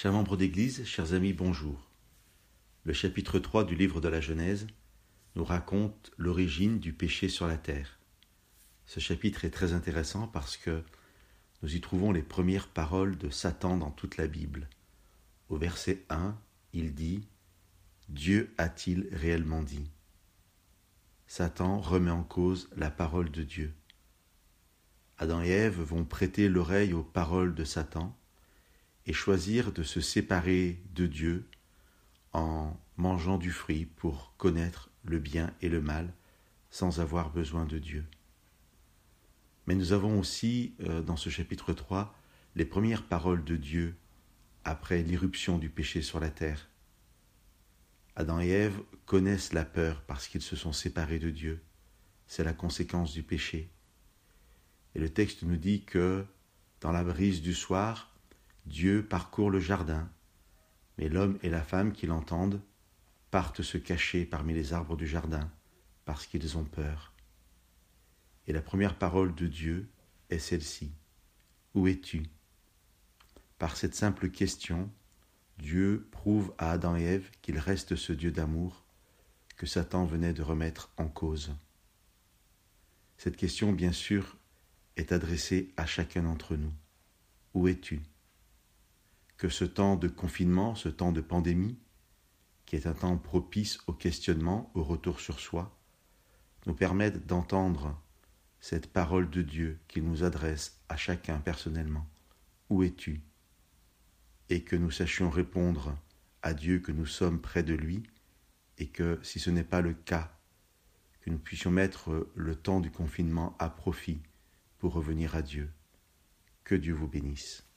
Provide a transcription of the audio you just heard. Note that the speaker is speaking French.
Chers membres d'Église, chers amis, bonjour. Le chapitre 3 du livre de la Genèse nous raconte l'origine du péché sur la terre. Ce chapitre est très intéressant parce que nous y trouvons les premières paroles de Satan dans toute la Bible. Au verset 1, il dit Dieu a-t-il réellement dit? Satan remet en cause la parole de Dieu. Adam et Ève vont prêter l'oreille aux paroles de Satan et choisir de se séparer de Dieu en mangeant du fruit pour connaître le bien et le mal sans avoir besoin de Dieu. Mais nous avons aussi euh, dans ce chapitre 3 les premières paroles de Dieu après l'irruption du péché sur la terre. Adam et Ève connaissent la peur parce qu'ils se sont séparés de Dieu. C'est la conséquence du péché. Et le texte nous dit que dans la brise du soir, Dieu parcourt le jardin, mais l'homme et la femme qui l'entendent partent se cacher parmi les arbres du jardin parce qu'ils ont peur. Et la première parole de Dieu est celle-ci. Où es-tu? Par cette simple question, Dieu prouve à Adam et Ève qu'il reste ce Dieu d'amour que Satan venait de remettre en cause. Cette question, bien sûr, est adressée à chacun d'entre nous. Où es-tu? Que ce temps de confinement, ce temps de pandémie, qui est un temps propice au questionnement, au retour sur soi, nous permette d'entendre cette parole de Dieu qu'il nous adresse à chacun personnellement. Où es-tu? Et que nous sachions répondre à Dieu que nous sommes près de lui, et que si ce n'est pas le cas, que nous puissions mettre le temps du confinement à profit pour revenir à Dieu. Que Dieu vous bénisse.